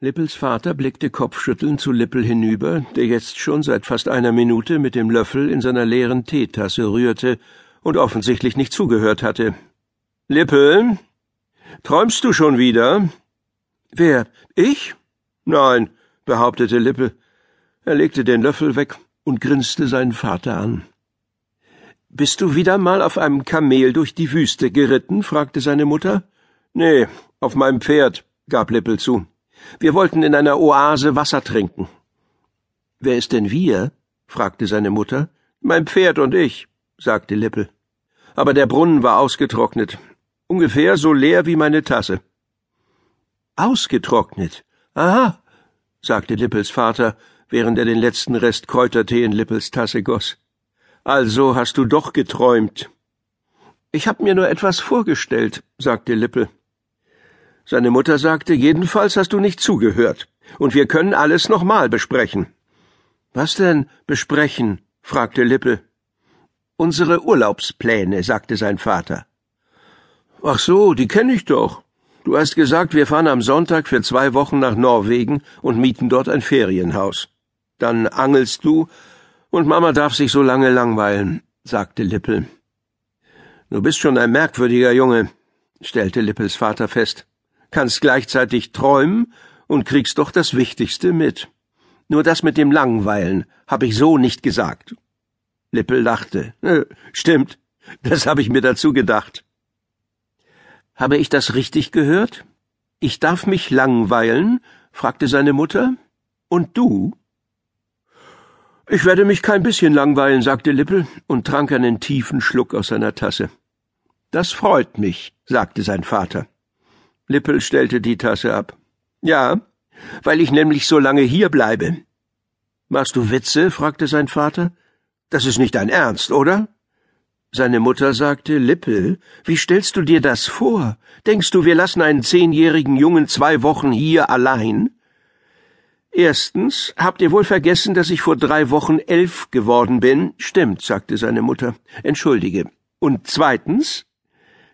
Lippels Vater blickte kopfschüttelnd zu Lippel hinüber, der jetzt schon seit fast einer Minute mit dem Löffel in seiner leeren Teetasse rührte und offensichtlich nicht zugehört hatte. Lippel? Träumst du schon wieder? Wer? Ich? Nein, behauptete Lippel. Er legte den Löffel weg und grinste seinen Vater an. Bist du wieder mal auf einem Kamel durch die Wüste geritten? fragte seine Mutter. Nee, auf meinem Pferd, gab Lippel zu. Wir wollten in einer Oase Wasser trinken. Wer ist denn wir? fragte seine Mutter. Mein Pferd und ich, sagte Lippel. Aber der Brunnen war ausgetrocknet. Ungefähr so leer wie meine Tasse. Ausgetrocknet? Aha, sagte Lippels Vater, während er den letzten Rest Kräutertee in Lippels Tasse goss. Also hast du doch geträumt. Ich hab mir nur etwas vorgestellt, sagte Lippel. Seine Mutter sagte, jedenfalls hast du nicht zugehört, und wir können alles nochmal besprechen. Was denn besprechen? fragte Lippe. Unsere Urlaubspläne, sagte sein Vater. Ach so, die kenne ich doch. Du hast gesagt, wir fahren am Sonntag für zwei Wochen nach Norwegen und mieten dort ein Ferienhaus. Dann angelst du, und Mama darf sich so lange langweilen, sagte Lippel. Du bist schon ein merkwürdiger Junge, stellte Lippels Vater fest kannst gleichzeitig träumen und kriegst doch das Wichtigste mit. Nur das mit dem Langweilen habe ich so nicht gesagt. Lippel lachte. Äh, stimmt, das habe ich mir dazu gedacht. Habe ich das richtig gehört? Ich darf mich langweilen? fragte seine Mutter. Und du? Ich werde mich kein bisschen langweilen, sagte Lippel und trank einen tiefen Schluck aus seiner Tasse. Das freut mich, sagte sein Vater. Lippel stellte die Tasse ab. Ja, weil ich nämlich so lange hier bleibe. Machst du Witze? fragte sein Vater. Das ist nicht dein Ernst, oder? Seine Mutter sagte, Lippel, wie stellst du dir das vor? Denkst du, wir lassen einen zehnjährigen Jungen zwei Wochen hier allein? Erstens, habt ihr wohl vergessen, dass ich vor drei Wochen elf geworden bin? Stimmt, sagte seine Mutter. Entschuldige. Und zweitens,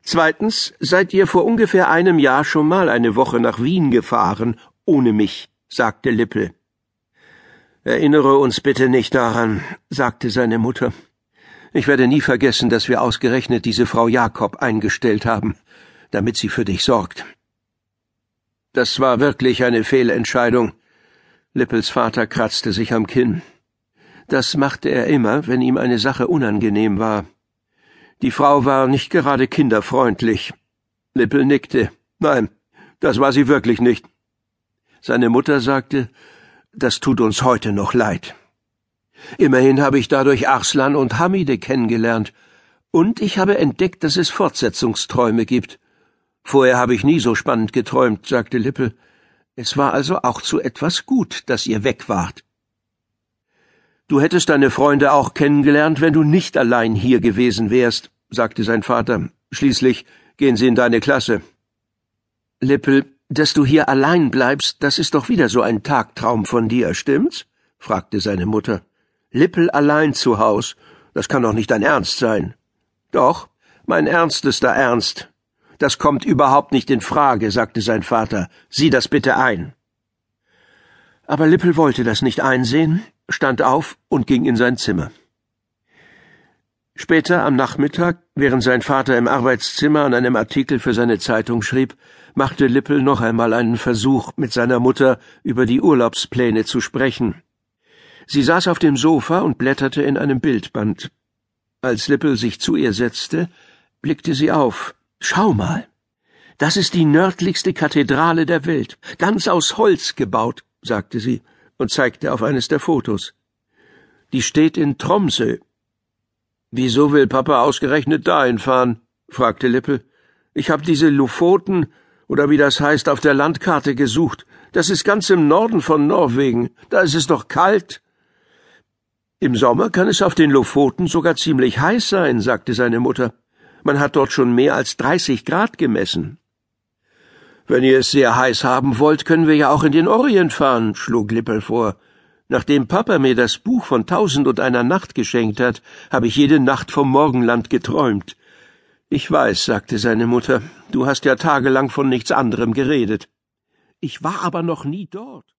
Zweitens seid ihr vor ungefähr einem Jahr schon mal eine Woche nach Wien gefahren, ohne mich, sagte Lippel. Erinnere uns bitte nicht daran, sagte seine Mutter. Ich werde nie vergessen, dass wir ausgerechnet diese Frau Jakob eingestellt haben, damit sie für dich sorgt. Das war wirklich eine Fehlentscheidung. Lippels Vater kratzte sich am Kinn. Das machte er immer, wenn ihm eine Sache unangenehm war. Die Frau war nicht gerade kinderfreundlich. Lippel nickte. Nein, das war sie wirklich nicht. Seine Mutter sagte, das tut uns heute noch leid. Immerhin habe ich dadurch Arslan und Hamide kennengelernt, und ich habe entdeckt, dass es Fortsetzungsträume gibt. Vorher habe ich nie so spannend geträumt, sagte Lippel. Es war also auch zu etwas gut, dass ihr weg wart. Du hättest deine Freunde auch kennengelernt, wenn du nicht allein hier gewesen wärst, sagte sein Vater. Schließlich gehen sie in deine Klasse. Lippel, dass du hier allein bleibst, das ist doch wieder so ein Tagtraum von dir, stimmt's? fragte seine Mutter. Lippel allein zu Haus, das kann doch nicht dein Ernst sein. Doch, mein ernstester Ernst. Das kommt überhaupt nicht in Frage, sagte sein Vater. Sieh das bitte ein. Aber Lippel wollte das nicht einsehen, stand auf und ging in sein Zimmer. Später am Nachmittag, während sein Vater im Arbeitszimmer an einem Artikel für seine Zeitung schrieb, machte Lippel noch einmal einen Versuch, mit seiner Mutter über die Urlaubspläne zu sprechen. Sie saß auf dem Sofa und blätterte in einem Bildband. Als Lippel sich zu ihr setzte, blickte sie auf. Schau mal. Das ist die nördlichste Kathedrale der Welt, ganz aus Holz gebaut, sagte sie und zeigte auf eines der Fotos. Die steht in Tromsø. Wieso will Papa ausgerechnet dahin fahren? fragte Lippel. Ich hab diese Lofoten oder wie das heißt auf der Landkarte gesucht. Das ist ganz im Norden von Norwegen. Da ist es doch kalt. Im Sommer kann es auf den Lofoten sogar ziemlich heiß sein, sagte seine Mutter. Man hat dort schon mehr als 30 Grad gemessen. Wenn ihr es sehr heiß haben wollt, können wir ja auch in den Orient fahren, schlug Lippel vor. Nachdem Papa mir das Buch von Tausend und einer Nacht geschenkt hat, habe ich jede Nacht vom Morgenland geträumt. Ich weiß, sagte seine Mutter, du hast ja tagelang von nichts anderem geredet. Ich war aber noch nie dort.